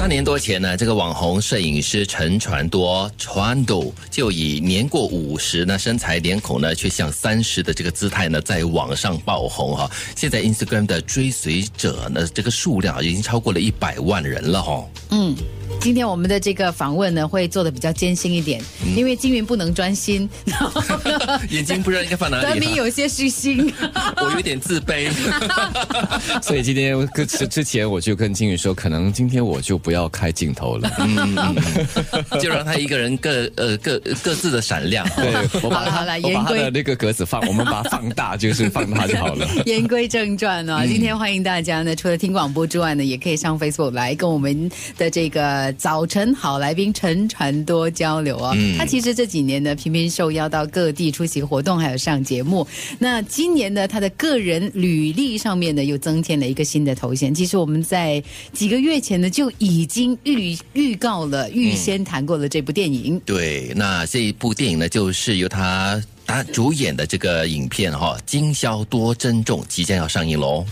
三年多前呢，这个网红摄影师陈传多传度就以年过五十呢，身材脸孔呢却像三十的这个姿态呢，在网上爆红哈。现在 Instagram 的追随者呢，这个数量已经超过了一百万人了哈。嗯。今天我们的这个访问呢，会做的比较艰辛一点，因为金云不能专心，眼睛不知道应该放哪里。德明有些虚心，我有点自卑，所以今天之之前我就跟金云说，可能今天我就不要开镜头了，嗯，嗯就让他一个人各呃各各自的闪亮。对，我把好了，我把他的那个格子放，我们把它放大，就是放大就好了。言归正传啊，今天欢迎大家呢，除了听广播之外呢，也可以上 Facebook 来跟我们的这个。早晨好，来宾陈传多交流啊。他其实这几年呢，频频受邀到各地出席活动，还有上节目。那今年呢，他的个人履历上面呢，又增添了一个新的头衔。其实我们在几个月前呢，就已经预预告了、预先谈过了这部电影。对，那这一部电影呢，就是由他他主演的这个影片哈，《今宵多珍重》即将要上映喽。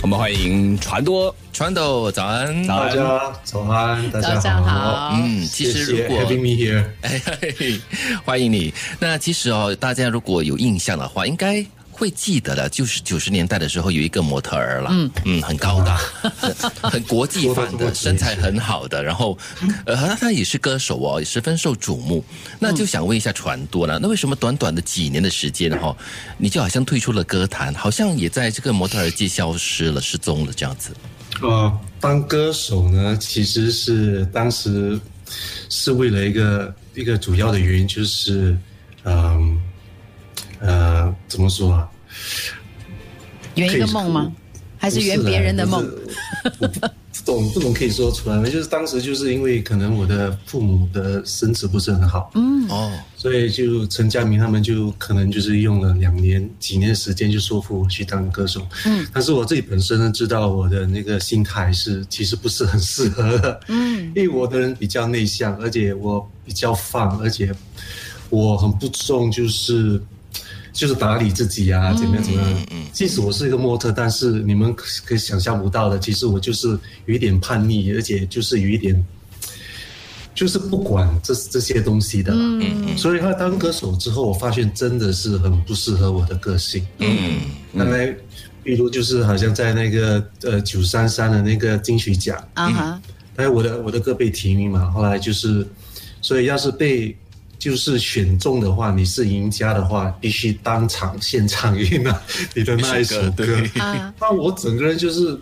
我们欢迎传多传豆，早安，大家早安，大家好，嗯，其实如果 having me here，欢迎你。那其实哦，大家如果有印象的话，应该。会记得的，就是九十年代的时候有一个模特儿了，嗯嗯，很高大，很国际范的，身材很好的，然后，呃，他他也是歌手哦，十分受瞩目。那就想问一下传多了，那为什么短短的几年的时间哈，你就好像退出了歌坛，好像也在这个模特儿界消失了、失踪了这样子？呃，当歌手呢，其实是当时是为了一个一个主要的原因，就是嗯呃，怎么说啊？圆一个梦吗？还是圆别人的梦？不懂不懂可以说出来吗？就是当时就是因为可能我的父母的身子不是很好，嗯哦，所以就陈家明他们就可能就是用了两年几年时间就说服我去当歌手，嗯，但是我自己本身呢知道我的那个心态是其实不是很适合的，嗯，因为我的人比较内向，而且我比较放，而且我很不重就是。就是打理自己啊，怎么样怎么样？即使我是一个模特，但是你们可以想象不到的，其实我就是有一点叛逆，而且就是有一点，就是不管这这些东西的。嗯所以他当歌手之后，我发现真的是很不适合我的个性。嗯。原来，比如就是好像在那个呃九三三的那个金曲奖啊哈，哎我的我的歌被提名嘛，后来就是，所以要是被。就是选中的话，你是赢家的话，必须当场现场赢啊！你的那一首歌，那我整个人就是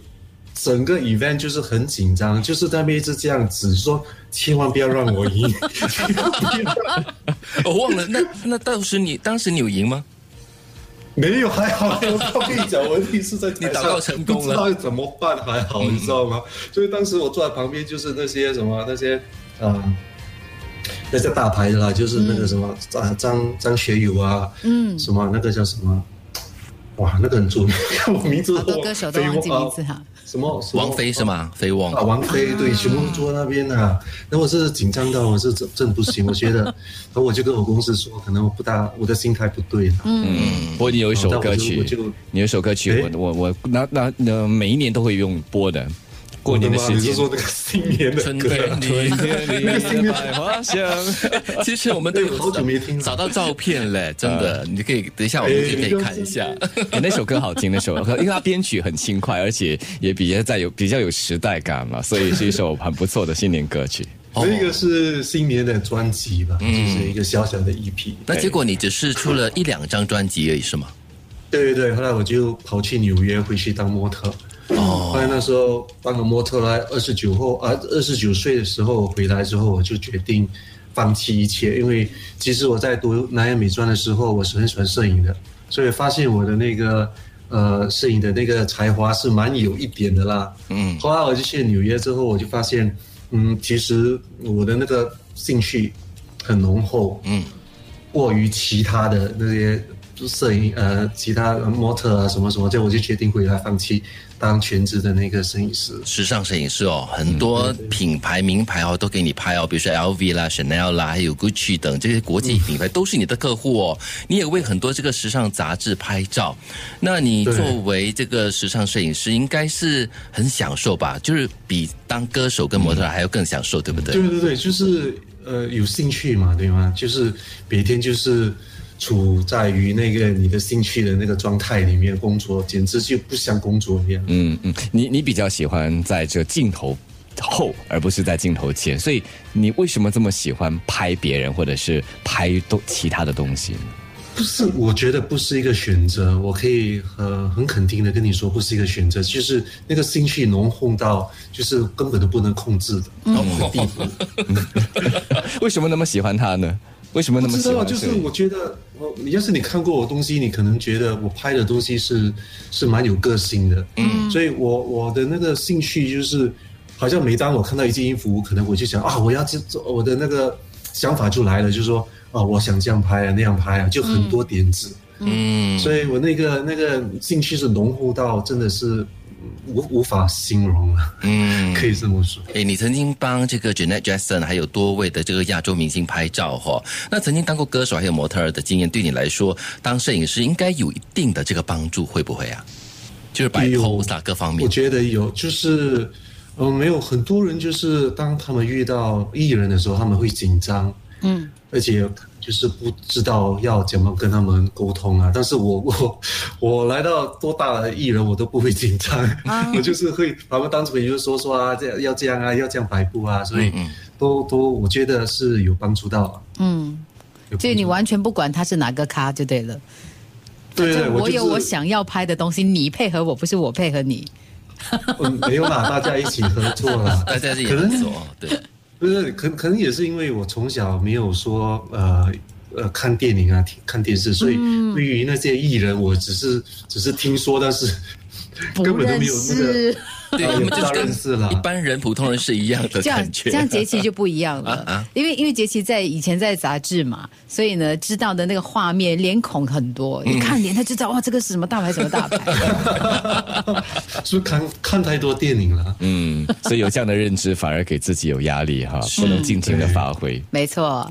整个 event 就是很紧张，就是在那边一直这样子说，千万不要让我赢。我 忘了，那那当时你当时你有赢吗？没有，还好。我跟你讲，我第一次在你祷告成功了，不知道怎么办，还好，你知道吗？所以当时我坐在旁边，就是那些什么那些啊。那个大牌的啦，就是那个什么张张张学友啊，嗯，什么那个叫什么，哇，那个很著名，我名字好多歌手都忘记名字哈，什么王菲是吗？菲王啊，王菲对，全部坐那边啊，那我是紧张到我是真真不行，我觉得，然后我就跟我公司说，可能我不大，我的心态不对嗯，不过你有一首歌曲，你有一首歌曲，我我我那那那每一年都会用播的。过年的时间，你是说那个新年的春天春天里的百花香？其实我们都有好久没听，找到照片嘞，真的，你可以等一下，我们就可以看一下。那首歌好听，那首歌，因为它编曲很轻快，而且也比较在有比较有时代感嘛，所以是一首很不错的新年歌曲。这个是新年的专辑吧，就是一个小小的 EP。那结果你只是出了一两张专辑而已，是吗？对对对，后来我就跑去纽约，回去当模特。哦，后来那时候当了模特来二十九后啊，二十九岁的时候回来之后，我就决定放弃一切，因为其实我在读南洋美专的时候，我是很喜欢摄影的，所以发现我的那个呃摄影的那个才华是蛮有一点的啦。嗯，后来我就去纽约之后，我就发现，嗯，其实我的那个兴趣很浓厚，嗯，过于其他的那些。摄影呃其他模特啊什么什么，这样我就决定回来放弃当全职的那个摄影师。时尚摄影师哦，很多品牌名牌哦都给你拍哦，比如说 LV 啦、Chanel 啦，还有 Gucci 等这些国际品牌都是你的客户哦。你也为很多这个时尚杂志拍照，那你作为这个时尚摄影师，应该是很享受吧？就是比当歌手跟模特还要更享受，对不对？对对对，就是呃有兴趣嘛，对吗？就是每天就是处在于那个你的兴趣的那个状态里面工作，简直就不像工作一样。嗯嗯，你你比较喜欢在这镜头后，而不是在镜头前，所以你为什么这么喜欢拍别人，或者是拍东其他的东西呢？不是，我觉得不是一个选择。我可以很很肯定的跟你说，不是一个选择，就是那个兴趣浓厚到，就是根本都不能控制的地步。为什么那么喜欢他呢？为什么那么喜欢？就是我觉得，我要是你看过我东西，你可能觉得我拍的东西是是蛮有个性的。嗯，所以我我的那个兴趣就是，好像每当我看到一件衣服，可能我就想啊，我要做，我的那个想法就来了，就是说。啊，我想这样拍啊，那样拍啊，就很多点子。嗯，所以我那个那个兴趣是浓厚到真的是无无法形容了。嗯，可以这么说。哎，你曾经帮这个 Janet Jackson 还有多位的这个亚洲明星拍照哈，那曾经当过歌手还有模特儿的经验，对你来说当摄影师应该有一定的这个帮助，会不会啊？就是摆 pose 啊，各方面。我觉得有，就是呃，没有很多人就是当他们遇到艺人的时候，他们会紧张。嗯，而且就是不知道要怎么跟他们沟通啊。但是我 我我来到多大的艺人，我都不会紧张，我就是会把他们当成朋友说说啊，这样要这样啊，要这样摆布啊，所以都都我觉得是有帮助到。嗯，所以你完全不管他是哪个咖就对了。对，我有我想要拍的东西，你配合我，不是我配合你。嗯没有啦，大家一起合作啦，大家一起合作，对。不是，可可能也是因为我从小没有说呃呃看电影啊，看电视，所以对于那些艺人，我只是只是听说，但是 根本都没有那个。对，我们就是跟一般人、普通人是一样的 感觉。这样杰奇就不一样了，啊因为因为杰奇在以前在杂志嘛，所以呢，知道的那个画面脸孔很多，一看脸他就知道哇，这个是什么大牌，什么大牌。是不是看看太多电影了，嗯，所以有这样的认知，反而给自己有压力哈，不能尽情的发挥。没错。